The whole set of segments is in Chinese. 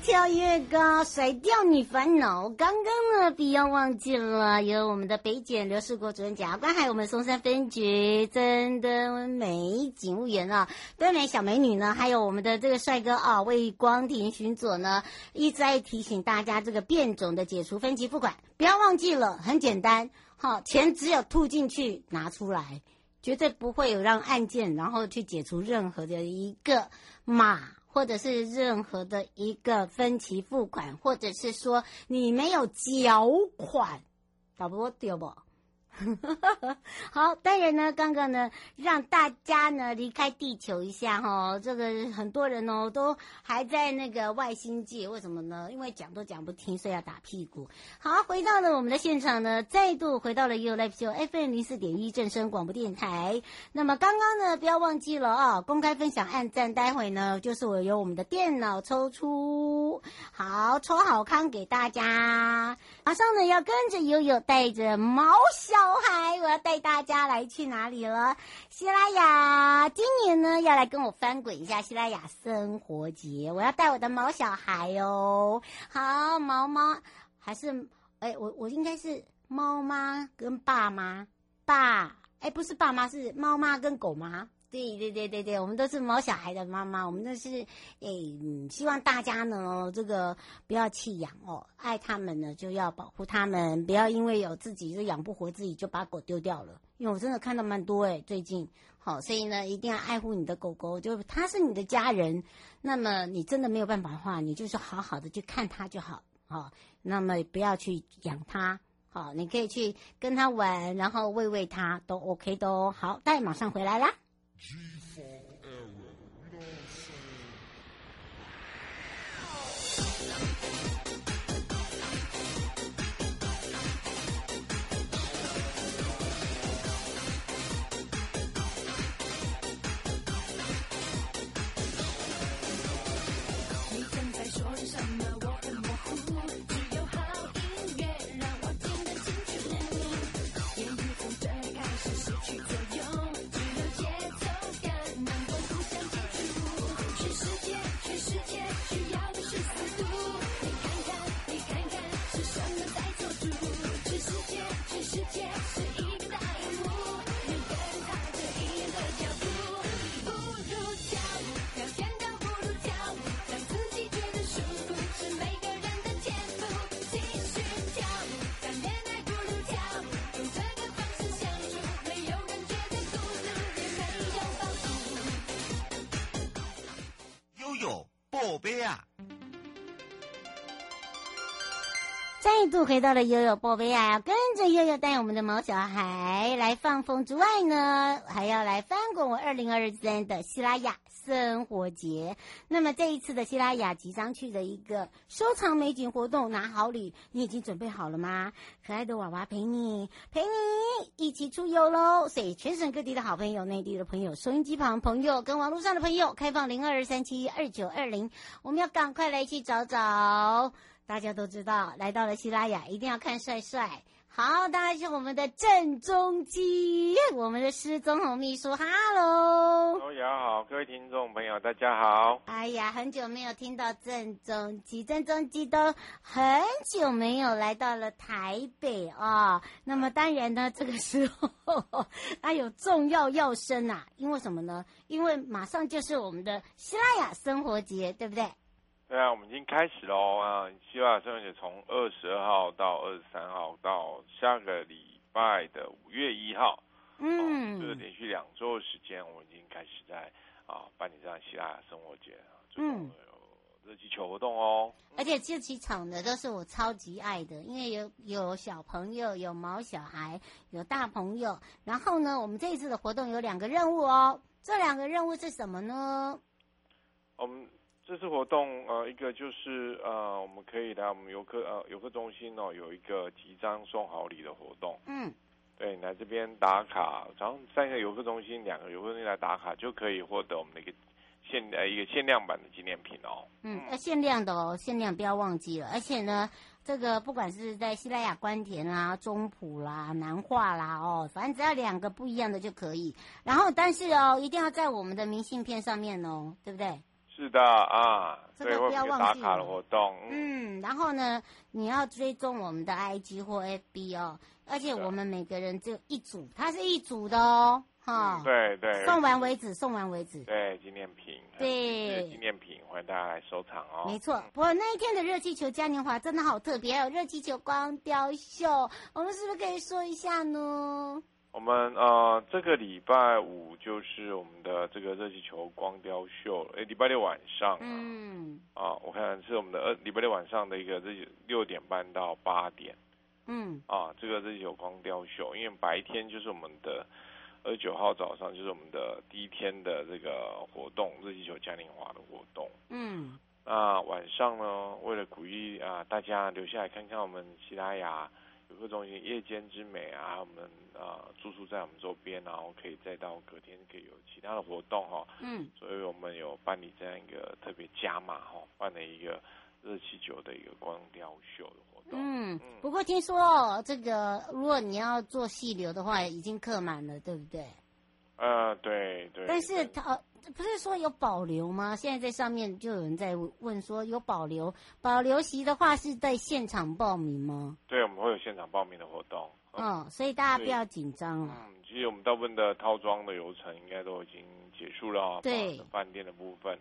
跳越高，甩掉你烦恼。刚刚呢，不要忘记了，有我们的北检刘世国主任检察官，还有我们松山分局真的美警务员啊，对美小美女呢，还有我们的这个帅哥啊，魏光庭巡佐呢，一直在提醒大家这个变种的解除分期付款，不要忘记了，很简单，好，钱只有吐进去拿出来，绝对不会有让案件然后去解除任何的一个码。或者是任何的一个分期付款，或者是说你没有缴款，搞不过对不？好，当然呢，刚刚呢，让大家呢离开地球一下哈，这个很多人哦都还在那个外星界，为什么呢？因为讲都讲不听，所以要打屁股。好，回到了我们的现场呢，再度回到了 You Live Show FM 零四点一正声广播电台。那么刚刚呢，不要忘记了啊，公开分享按赞，待会呢就是我由我们的电脑抽出，好抽好康给大家。马上呢要跟着悠悠带着毛小。嗨，我要带大家来去哪里了？西拉雅，今年呢要来跟我翻滚一下西拉雅生活节。我要带我的毛小孩哦。好，毛毛还是哎，我我应该是猫妈跟爸妈，爸哎，不是爸妈，是猫妈跟狗妈。对对对对对，我们都是毛小孩的妈妈，我们都是诶、欸，希望大家呢，这个不要弃养哦，爱他们呢就要保护他们，不要因为有自己就养不活自己就把狗丢掉了。因为我真的看到蛮多诶，最近好，所以呢一定要爱护你的狗狗，就它是你的家人。那么你真的没有办法的话，你就是好好的去看它就好，好，那么不要去养它，好，你可以去跟它玩，然后喂喂它都 OK 的哦。好，待马上回来啦。Jesus. 宝贝啊。再度回到了悠悠宝贝啊，跟着悠悠带我们的毛小孩来放风之外呢，还要来翻滚我二零二三的西拉雅生活节。那么这一次的西拉雅即将去的一个收藏美景活动，拿好礼，你已经准备好了吗？可爱的娃娃陪你，陪你一起出游喽！所以全省各地的好朋友、内地的朋友、收音机旁朋友跟网络上的朋友，开放零二二三七二九二零，我们要赶快来去找找。大家都知道，来到了西拉雅，一定要看帅帅。好，当然是我们的郑中基，我们的施宗红秘书。哈喽，大家好，各位听众朋友，大家好。哎呀，很久没有听到郑中基，郑中基都很久没有来到了台北啊、哦。那么当然呢，这个时候 他有重要要声啊，因为什么呢？因为马上就是我们的西拉雅生活节，对不对？对啊，我们已经开始喽啊！西拉雅生活节从二十二号到二十三号，到下个礼拜的五月一号，嗯，哦、就是连续两周的时间，我们已经开始在啊办理这样西拉雅生活节啊，有热气球活动哦。而且这几场呢都是我超级爱的，因为有有小朋友，有毛小孩，有大朋友。然后呢，我们这一次的活动有两个任务哦。这两个任务是什么呢？我们这次活动呃，一个就是呃，我们可以来我们游客呃游客中心哦，有一个集章送好礼的活动。嗯。对，来这边打卡，然后三个游客中心，两个游客中心来打卡，就可以获得我们的一个限呃一个限量版的纪念品哦。嗯，呃，限量的哦，限量不要忘记了。而且呢，这个不管是在西拉雅关田啦、中埔啦、南化啦哦，反正只要两个不一样的就可以。然后，但是哦，一定要在我们的明信片上面哦，对不对？是的啊，这个不要忘记。打卡的活动，嗯，然后呢，你要追踪我们的 IG 或 FB 哦。而且我们每个人只有一组，它是一组的哦，哈、嗯。对对。送完为止，送完为止。对，纪念品。对。纪念品，欢迎大家来收藏哦。没错，不过那一天的热气球嘉年华真的好特别，还有热气球光雕秀，我们是不是可以说一下呢？我们呃，这个礼拜五就是我们的这个热气球光雕秀，哎，礼拜六晚上。嗯。啊，我看是我们的呃礼拜六晚上的一个热六点半到八点。嗯啊，这个热气球光雕秀，因为白天就是我们的二十九号早上就是我们的第一天的这个活动，热气球嘉年华的活动。嗯，那晚上呢，为了鼓励啊大家留下来看看我们西拉雅游客中心夜间之美啊，我们啊住宿在我们周边，然后可以再到隔天可以有其他的活动哈。嗯，所以我们有办理这样一个特别加码哈，办了一个热气球的一个光雕秀的活动。嗯，不过听说这个，如果你要做细流的话，已经客满了，对不对？呃，对对。但是它不是说有保留吗？现在在上面就有人在问说有保留，保留席的话是在现场报名吗？对，我们会有现场报名的活动。嗯，哦，所以大家不要紧张了。嗯，其实我们大部分的套装的流程应该都已经结束了啊。对。饭店的部分，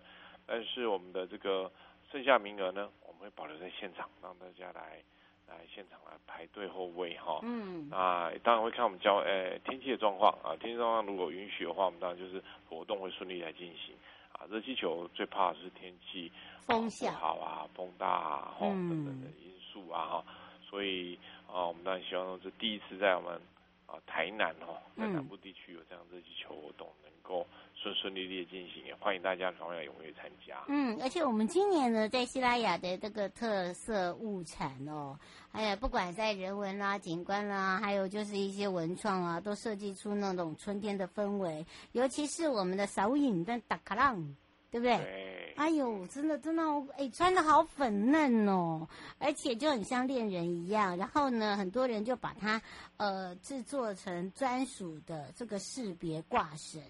但是我们的这个剩下名额呢，我们会保留在现场，让大家来。来现场来排队候位哈，嗯，啊，当然会看我们交诶、欸、天气的状况啊，天气状况如果允许的话，我们当然就是活动会顺利来进行。啊。热气球最怕的是天气风向不好啊，风大啊，哈、嗯、等等的因素啊哈，所以啊，我们当然希望是第一次在我们啊台南哈，在南部地区有这样热气球活动能够。顺顺利利的进行，也欢迎大家赶快踊跃参加。嗯，而且我们今年呢，在西拉雅的这个特色物产哦，哎呀不管在人文啦、啊、景观啦、啊，还有就是一些文创啊，都设计出那种春天的氛围。尤其是我们的手影的打卡浪，对不对？对。哎呦，真的真的，哎，穿的好粉嫩哦，而且就很像恋人一样。然后呢，很多人就把它呃制作成专属的这个识别挂绳。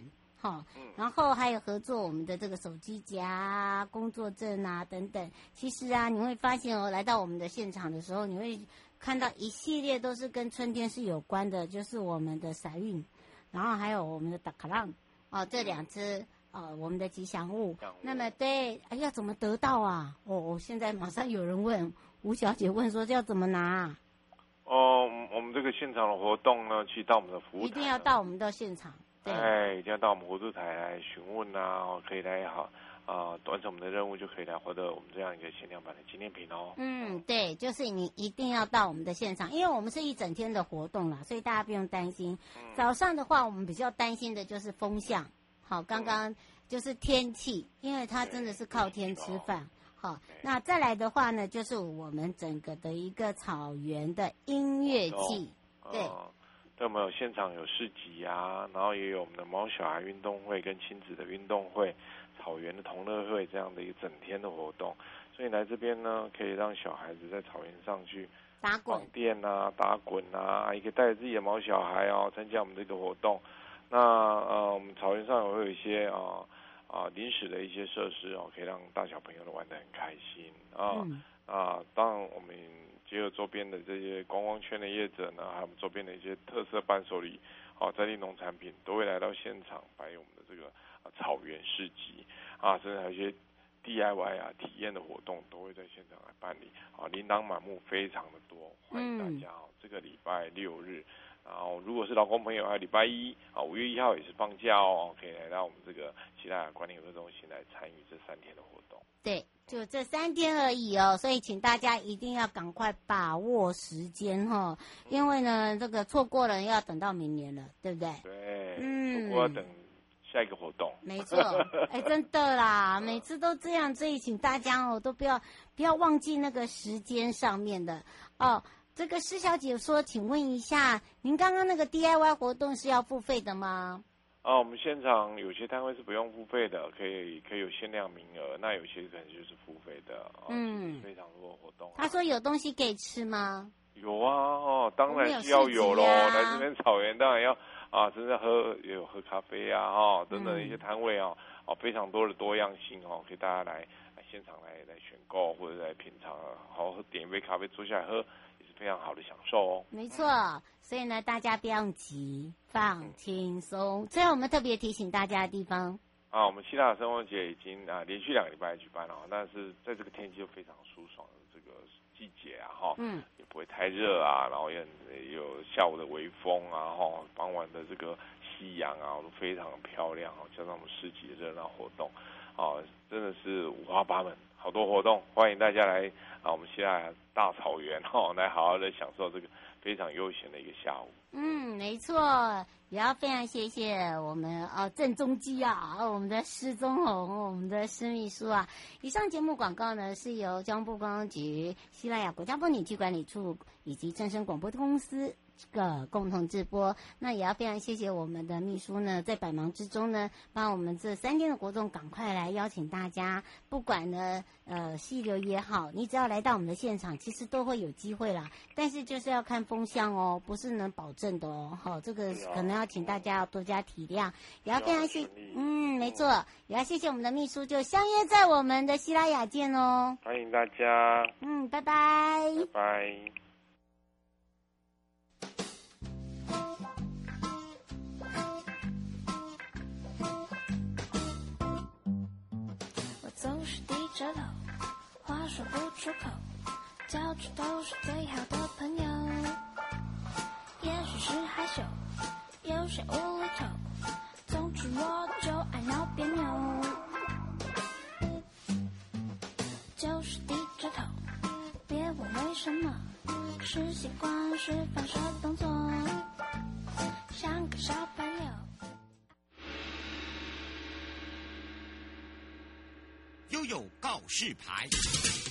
好，然后还有合作我们的这个手机夹、工作证啊等等。其实啊，你会发现哦，来到我们的现场的时候，你会看到一系列都是跟春天是有关的，就是我们的赛运，然后还有我们的达卡浪哦，这两只呃我们的吉祥物。那么对，哎要怎么得到啊？哦，现在马上有人问吴小姐问说这要怎么拿？哦，我们这个现场的活动呢，去到我们的服务，一定要到我们的现场。哎，一定要到我们活动台来询问啊，可以来好啊，完成我们的任务就可以来获得我们这样一个限量版的纪念品哦。嗯，对，就是你一定要到我们的现场，因为我们是一整天的活动啦，所以大家不用担心。嗯、早上的话，我们比较担心的就是风向，好，刚刚就是天气，因为它真的是靠天吃饭。好，那再来的话呢，就是我们整个的一个草原的音乐季，对。哦那我们有现场有市集啊，然后也有我们的猫小孩运动会跟亲子的运动会，草原的同乐会这样的一个整天的活动，所以来这边呢，可以让小孩子在草原上去打滚电啊，打滚啊，也可以带着自己的毛小孩哦参加我们这个活动。那呃，我们草原上也会有一些啊啊临时的一些设施哦，可以让大小朋友都玩得很开心啊、嗯、啊，当然我们。结合周边的这些观光圈的业者呢，还有周边的一些特色伴手礼，好在地农产品都会来到现场摆我们的这个啊草原市集啊，甚至还有一些 DIY 啊体验的活动都会在现场来办理啊，琳琅满目，非常的多，欢迎大家哦。这个礼拜六日然后如果是劳工朋友，还有礼拜一啊，五月一号也是放假哦，可以来到我们这个西拉雅管理活动中心来参与这三天的活动。对，就这三天而已哦，所以请大家一定要赶快把握时间哈、哦，因为呢，这个错过了要等到明年了，对不对？对，嗯，我要等下一个活动。没错，哎，真的啦，每次都这样，所以请大家哦，都不要不要忘记那个时间上面的哦。这个施小姐说，请问一下，您刚刚那个 DIY 活动是要付费的吗？啊，我们现场有些摊位是不用付费的，可以可以有限量名额，那有些可能就是付费的。嗯，非常多的活动。他说有东西可以吃吗？有啊，哦，当然是要有喽。来这边草原当然要啊，真的喝也有喝咖啡啊，哈，等等一些摊位啊，哦，非常多的多样性哦，给大家来来现场来来选购或者来品尝，好好点一杯咖啡坐下来喝。非常好的享受哦，没错，所以呢，大家不要急，放轻松。最后，我们特别提醒大家的地方啊，我们希腊生活节已经啊连续两个礼拜举办了，但是在这个天气就非常舒爽的这个季节啊，哈，嗯，也不会太热啊，然后也有下午的微风啊，哈，傍晚的这个夕阳啊，都非常漂亮啊，加上我们市集的热闹活动，啊，真的是五花八门。好多活动，欢迎大家来啊！我们西拉雅大草原 哦，来好好的享受这个非常悠闲的一个下午。嗯，没错，也要非常谢谢我们哦郑中基啊，我们的施宗红，我们的施秘书啊。以上节目广告呢是由交通部公安局、西拉雅国家风景区管理处以及正声广播公司。这个共同直播，那也要非常谢谢我们的秘书呢，在百忙之中呢，帮我们这三天的活动赶快来邀请大家，不管呢呃溪流也好，你只要来到我们的现场，其实都会有机会啦。但是就是要看风向哦，不是能保证的哦。好、哦，这个可能要请大家要多加体谅，也要非常谢，嗯，没错，也要谢谢我们的秘书，就相约在我们的希拉雅见哦。欢迎大家，嗯，拜拜，拜拜。舌头，话说不出口，交出都是最好的朋友。也许是害羞，有些无厘头，总之我就爱闹别扭。就是低着头，别问为什么，是习惯，是反射动作，像个小悠告示牌。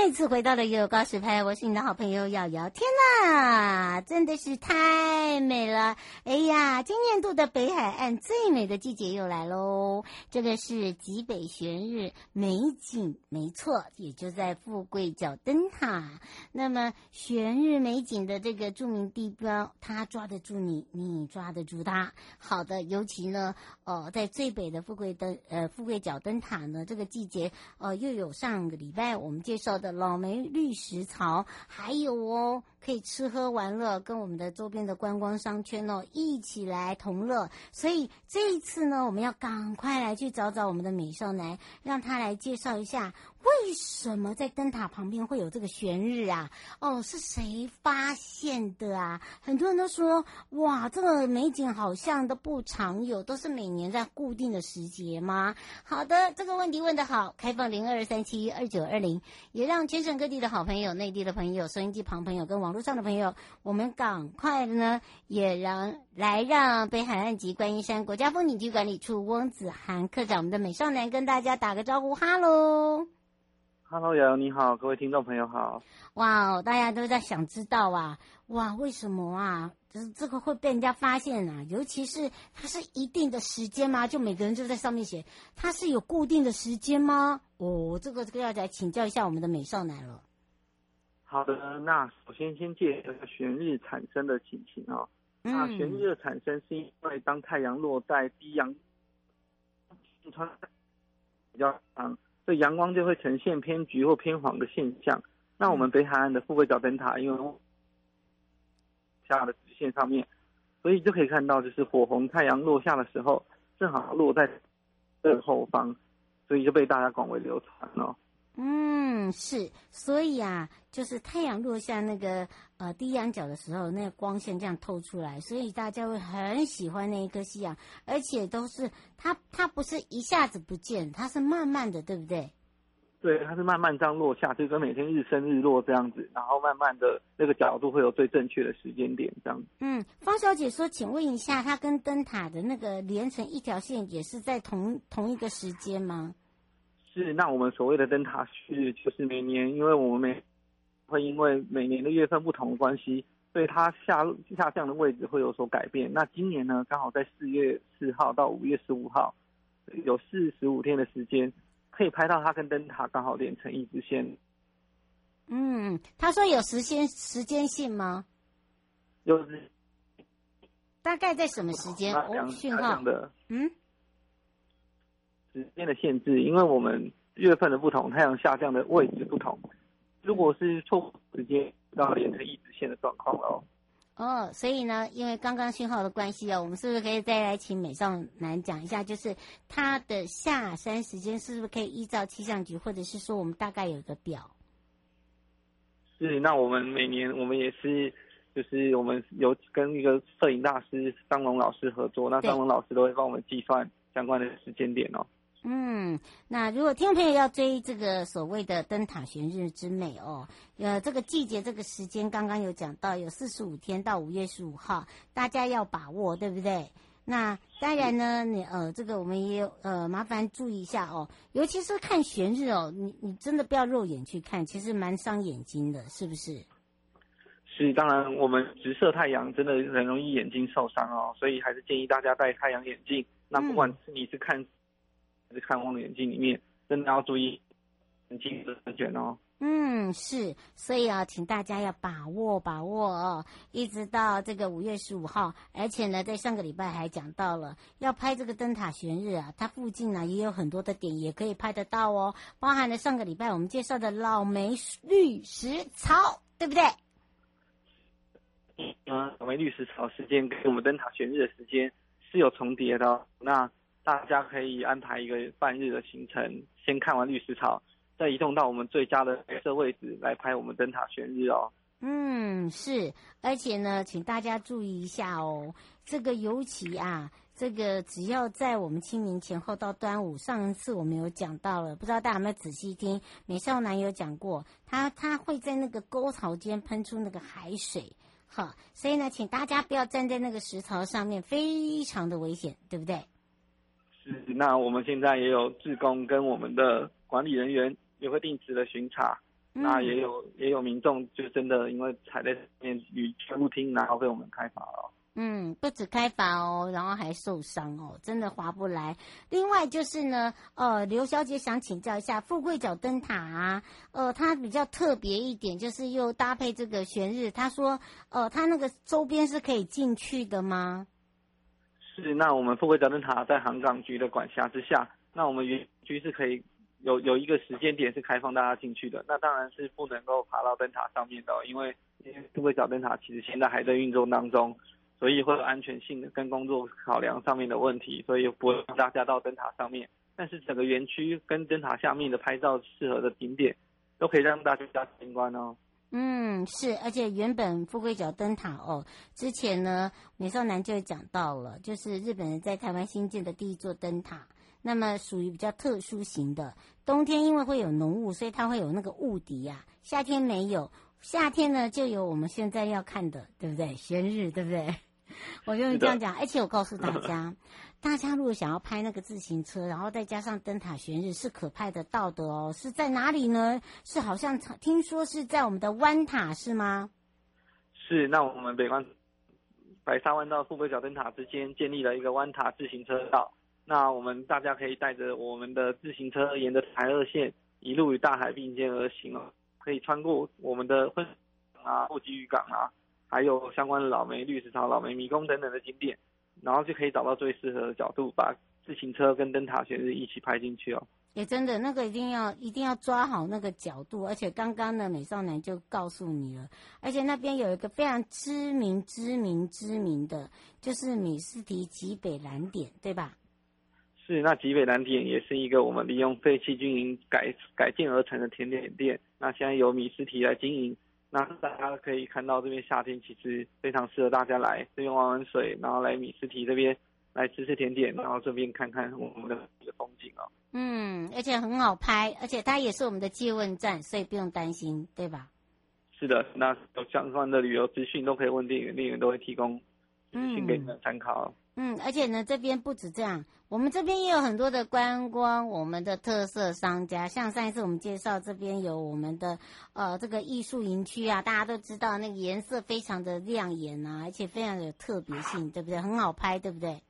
再次回到了悠悠告示牌，我是你的好朋友瑶瑶。天呐，真的是太美了！哎呀，今年度的北海岸最美的季节又来喽！这个是极北悬日美景，没错，也就在富贵角灯塔。那么悬日美景的这个著名地标，它抓得住你，你抓得住它。好的，尤其呢，哦，在最北的富贵灯呃富贵角灯塔呢，这个季节，呃，又有上个礼拜我们介绍。的老梅绿石槽，还有哦。可以吃喝玩乐，跟我们的周边的观光商圈哦一起来同乐。所以这一次呢，我们要赶快来去找找我们的美少男，让他来介绍一下为什么在灯塔旁边会有这个悬日啊？哦，是谁发现的啊？很多人都说，哇，这个美景好像都不常有，都是每年在固定的时节吗？好的，这个问题问得好，开放零二三七二九二零，也让全省各地的好朋友、内地的朋友、收音机旁朋友跟网络上的朋友，我们赶快呢，也让来让北海岸及观音山国家风景区管理处翁子涵课长，我们的美少男跟大家打个招呼，哈喽，哈喽，瑶瑶你好，各位听众朋友好，哇，大家都在想知道啊，哇，为什么啊？就是这个会被人家发现啊？尤其是它是一定的时间吗？就每个人就在上面写，它是有固定的时间吗？哦，这个这个要来请教一下我们的美少男了。好的，那首先先介绍旋日产生的情形啊。嗯、那悬日的产生是因为当太阳落在低阳，穿比较长，所以阳光就会呈现偏橘或偏黄的现象。那我们北海岸的富贵角灯塔，因为下的直线上面，所以就可以看到，就是火红太阳落下的时候，正好落在正后方，所以就被大家广为流传了。嗯，是，所以啊，就是太阳落下那个呃低阳角的时候，那个光线这样透出来，所以大家会很喜欢那一颗夕阳，而且都是它它不是一下子不见，它是慢慢的，对不对？对，它是慢慢这样落下，就跟每天日升日落这样子，然后慢慢的那个角度会有最正确的时间点这样。嗯，方小姐说，请问一下，它跟灯塔的那个连成一条线，也是在同同一个时间吗？是，那我们所谓的灯塔是，就是每年，因为我们每会因为每年的月份不同的关系，所以它下下降的位置会有所改变。那今年呢，刚好在四月四号到五月十五号，有四十五天的时间，可以拍到它跟灯塔刚好连成一直线。嗯，他说有时间时间性吗？有，大概在什么时间？哦，讯号的，嗯。时间的限制，因为我们月份的不同，太阳下降的位置不同。如果是错时间，到连成一直线的状况哦。哦，所以呢，因为刚刚讯号的关系哦，我们是不是可以再来请美少男讲一下，就是它的下山时间是不是可以依照气象局，或者是说我们大概有一个表？是，那我们每年我们也是，就是我们有跟一个摄影大师张龙老师合作，那张龙老师都会帮我们计算相关的时间点哦。嗯，那如果听众朋友要追这个所谓的灯塔悬日之美哦，呃，这个季节这个时间刚刚有讲到，有四十五天到五月十五号，大家要把握，对不对？那当然呢，你呃，这个我们也有呃，麻烦注意一下哦，尤其是看悬日哦，你你真的不要肉眼去看，其实蛮伤眼睛的，是不是？是，当然我们直射太阳真的很容易眼睛受伤哦，所以还是建议大家戴太阳眼镜。那不管是你是看。嗯是看望远镜里面，真的要注意眼睛的安全哦。嗯，是，所以啊，请大家要把握把握哦，一直到这个五月十五号，而且呢，在上个礼拜还讲到了要拍这个灯塔悬日啊，它附近呢也有很多的点也可以拍得到哦，包含了上个礼拜我们介绍的老梅绿石槽，对不对？嗯，老梅绿石槽时间跟我们灯塔悬日的时间是有重叠的哦，那。大家可以安排一个半日的行程，先看完绿石槽，再移动到我们最佳的拍摄位置来拍我们灯塔悬日哦。嗯，是，而且呢，请大家注意一下哦，这个尤其啊，这个只要在我们清明前后到端午，上一次我们有讲到了，不知道大家有没有仔细听？美少男有讲过，他他会在那个沟槽间喷出那个海水，好，所以呢，请大家不要站在那个石槽上面，非常的危险，对不对？那我们现在也有志工跟我们的管理人员也会定时的巡查，嗯、那也有也有民众就真的因为踩在上面与全部听，然后被我们开罚了。嗯，不止开罚哦，然后还受伤哦，真的划不来。另外就是呢，呃，刘小姐想请教一下富贵角灯塔啊，呃，它比较特别一点，就是又搭配这个悬日，她说，呃，它那个周边是可以进去的吗？是，那我们富贵角灯塔在航港局的管辖之下，那我们园区是可以有有一个时间点是开放大家进去的，那当然是不能够爬到灯塔上面的，因为因为富贵角灯塔其实现在还在运作当中，所以会有安全性的跟工作考量上面的问题，所以不会让大家到灯塔上面。但是整个园区跟灯塔下面的拍照适合的景点，都可以让大家参观哦。嗯，是，而且原本富贵角灯塔哦，之前呢，美少男就讲到了，就是日本人在台湾新建的第一座灯塔，那么属于比较特殊型的，冬天因为会有浓雾，所以它会有那个雾笛呀、啊，夏天没有，夏天呢就有我们现在要看的，对不对？悬日，对不对？我就这样讲，而且我告诉大家。大家如果想要拍那个自行车，然后再加上灯塔悬日，是可拍得到的哦。是在哪里呢？是好像听说是在我们的湾塔，是吗？是，那我们北关白沙湾到富贵角灯塔之间建立了一个湾塔自行车道。那我们大家可以带着我们的自行车，沿着台二线一路与大海并肩而行哦。可以穿过我们的婚啊、后吉渔港啊，还有相关的老梅绿石槽、老梅迷宫等等的景点。然后就可以找到最适合的角度，把自行车跟灯塔悬日一起拍进去哦。也真的，那个一定要一定要抓好那个角度，而且刚刚呢，美少男就告诉你了，而且那边有一个非常知名、知名、知名的，就是米斯提极北蓝点，对吧？是，那极北蓝点也是一个我们利用废弃军营改改建而成的甜点店。那现在由米斯提来经营，那大家可以看到这边夏天其实非常适合大家来这边玩玩水，然后来米斯提这边来吃吃甜点，然后顺便看看我们的风景哦。嗯，而且很好拍，而且它也是我们的借问站，所以不用担心，对吧？是的，那有相关的旅游资讯都可以问店员，店员都会提供资讯给你们参考。嗯，嗯而且呢，这边不止这样，我们这边也有很多的观光，我们的特色商家，像上一次我们介绍这边有我们的呃这个艺术营区啊，大家都知道那个颜色非常的亮眼啊，而且非常有特别性，对不对？很好拍，对不对？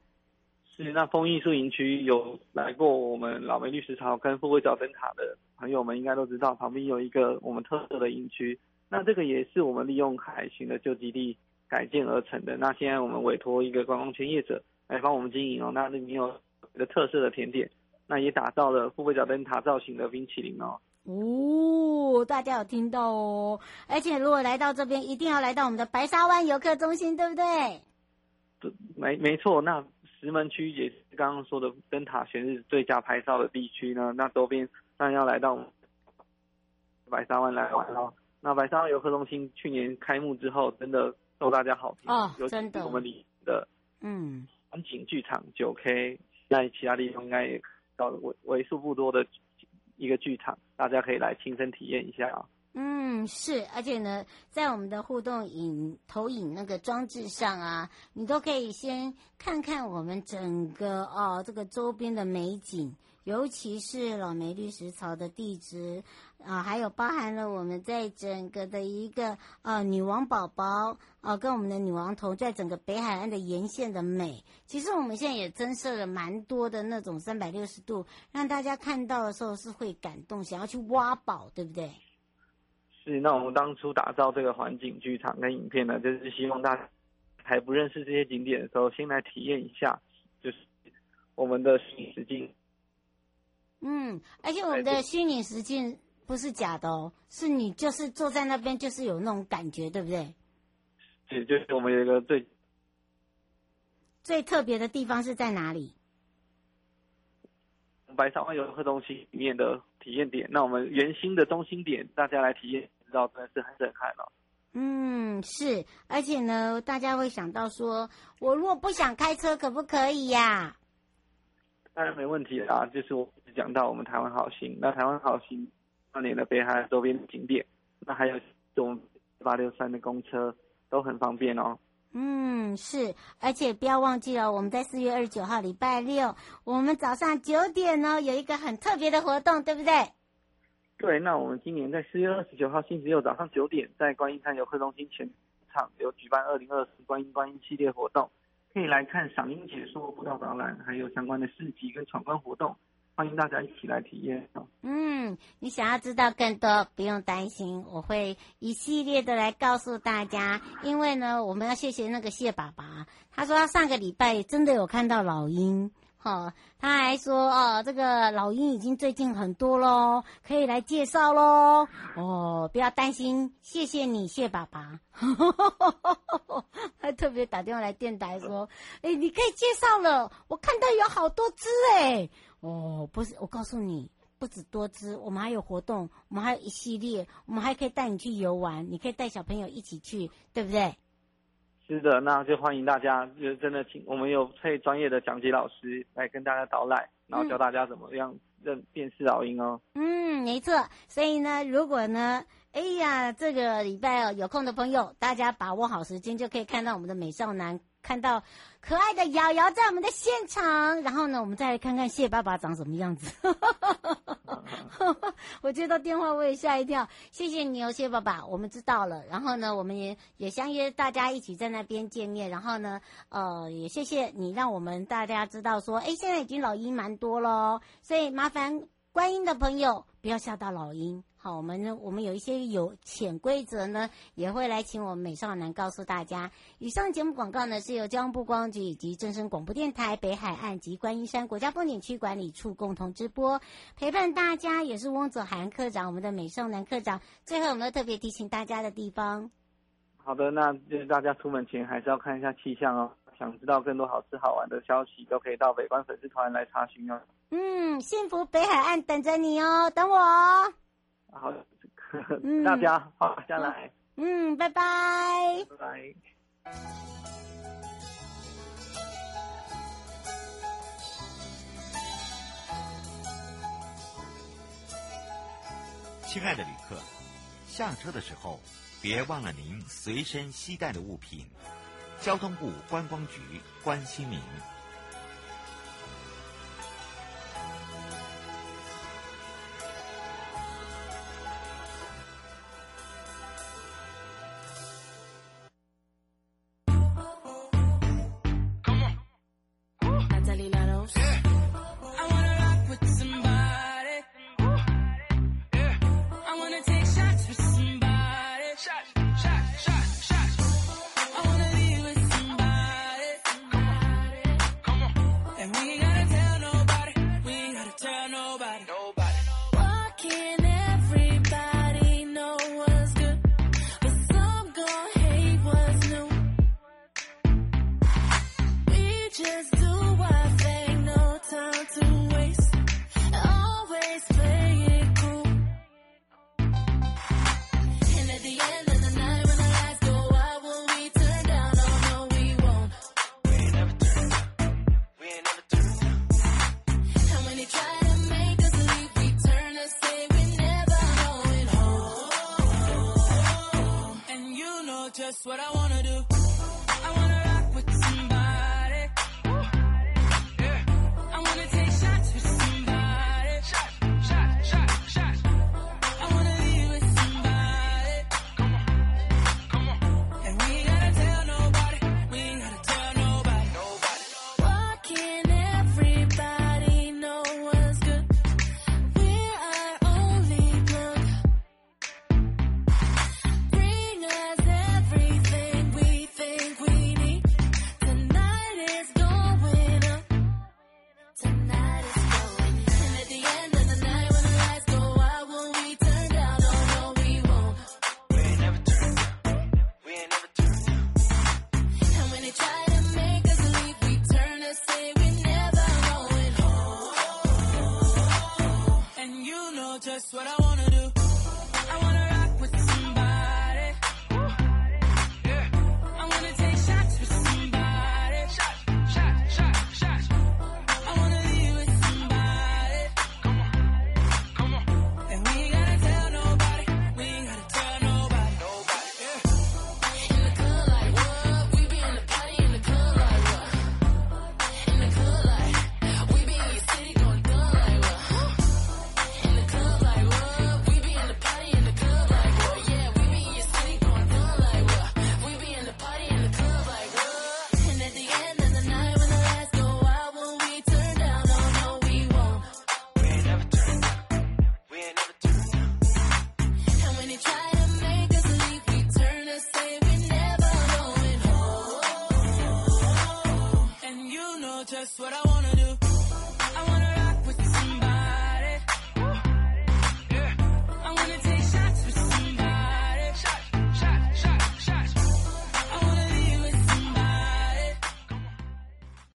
是，那风艺术营区有来过我们老梅绿石槽跟富贵角灯塔的朋友们应该都知道，旁边有一个我们特色的营区，那这个也是我们利用海巡的旧基地。改建而成的。那现在我们委托一个观光圈业者来帮我们经营哦。那里面有特色的甜点，那也打造了富贵角灯塔造型的冰淇淋哦。哦，大家有听到哦。而且如果来到这边，一定要来到我们的白沙湾游客中心，对不对？对，没没错。那石门区也是刚刚说的灯塔全日最佳拍照的地区呢。那周边当然要来到白沙湾来玩哦。那白沙湾游客中心去年开幕之后，真的。受大家好评哦，真的，我们里的嗯，环景剧场九 K，在其他地方应该也到为为数不多的一个剧场，大家可以来亲身体验一下啊。嗯，是，而且呢，在我们的互动影投影那个装置上啊，你都可以先看看我们整个哦这个周边的美景。尤其是老梅绿石槽的地质啊，还有包含了我们在整个的一个呃女王宝宝啊，跟我们的女王头在整个北海岸的沿线的美。其实我们现在也增设了蛮多的那种三百六十度，让大家看到的时候是会感动，想要去挖宝，对不对？是。那我们当初打造这个环境剧场跟影片呢，就是希望大家还不认识这些景点的时候，先来体验一下，就是我们的实景。嗯，而且我们的虚拟实境不是假的哦，是你就是坐在那边，就是有那种感觉，对不对？对，就是我们有一个最最特别的地方是在哪里？白沙湾游客中心里面的体验点，那我们圆心的中心点，大家来体验，知道真的是很震撼了。嗯，是，而且呢，大家会想到说，我如果不想开车，可不可以呀？当然没问题啊，就是我讲到我们台湾好行，那台湾好行串联的北海周边景点，那还有我们八六三的公车都很方便哦。嗯，是，而且不要忘记了，我们在四月二十九号礼拜六，我们早上九点呢有一个很特别的活动，对不对？对，那我们今年在四月二十九号星期六早上九点，在观音山游客中心前场有举办二零二四观音观音系列活动。可以来看赏樱解说、步道导览，还有相关的市集跟闯关活动，欢迎大家一起来体验。嗯，你想要知道更多，不用担心，我会一系列的来告诉大家。因为呢，我们要谢谢那个谢爸爸，他说他上个礼拜真的有看到老鹰。好，他还说哦，这个老鹰已经最近很多喽，可以来介绍喽。哦，不要担心，谢谢你，谢爸爸。还特别打电话来电台说，哎，你可以介绍了，我看到有好多只哎。哦，不是，我告诉你，不止多只，我们还有活动，我们还有一系列，我们还可以带你去游玩，你可以带小朋友一起去，对不对？是的，那就欢迎大家，就真的请我们有配专业的讲解老师来跟大家导览，然后教大家怎么样认辨识老鹰哦。嗯，没错。所以呢，如果呢，哎呀，这个礼拜哦，有空的朋友，大家把握好时间，就可以看到我们的美少男。看到可爱的瑶瑶在我们的现场，然后呢，我们再来看看谢爸爸长什么样子。我接到电话我也吓一跳，谢谢你哦，谢爸爸，我们知道了。然后呢，我们也也相约大家一起在那边见面。然后呢，呃，也谢谢你让我们大家知道说，哎，现在已经老鹰蛮多咯，所以麻烦观音的朋友不要吓到老鹰。好，我们呢，我们有一些有潜规则呢，也会来请我们美少男告诉大家。以上节目广告呢，是由交通部观光局以及正声广播电台北海岸及观音山国家风景区管理处共同直播，陪伴大家也是翁佐涵课长，我们的美少男课长。最后，有没有特别提醒大家的地方。好的，那就是大家出门前还是要看一下气象哦。想知道更多好吃好玩的消息，都可以到北关粉丝团来查询哦。嗯，幸福北海岸等着你哦，等我。好，大家好，下来。嗯，拜拜。拜拜。亲爱的旅客，下车的时候别忘了您随身携带的物品。交通部观光局关心您。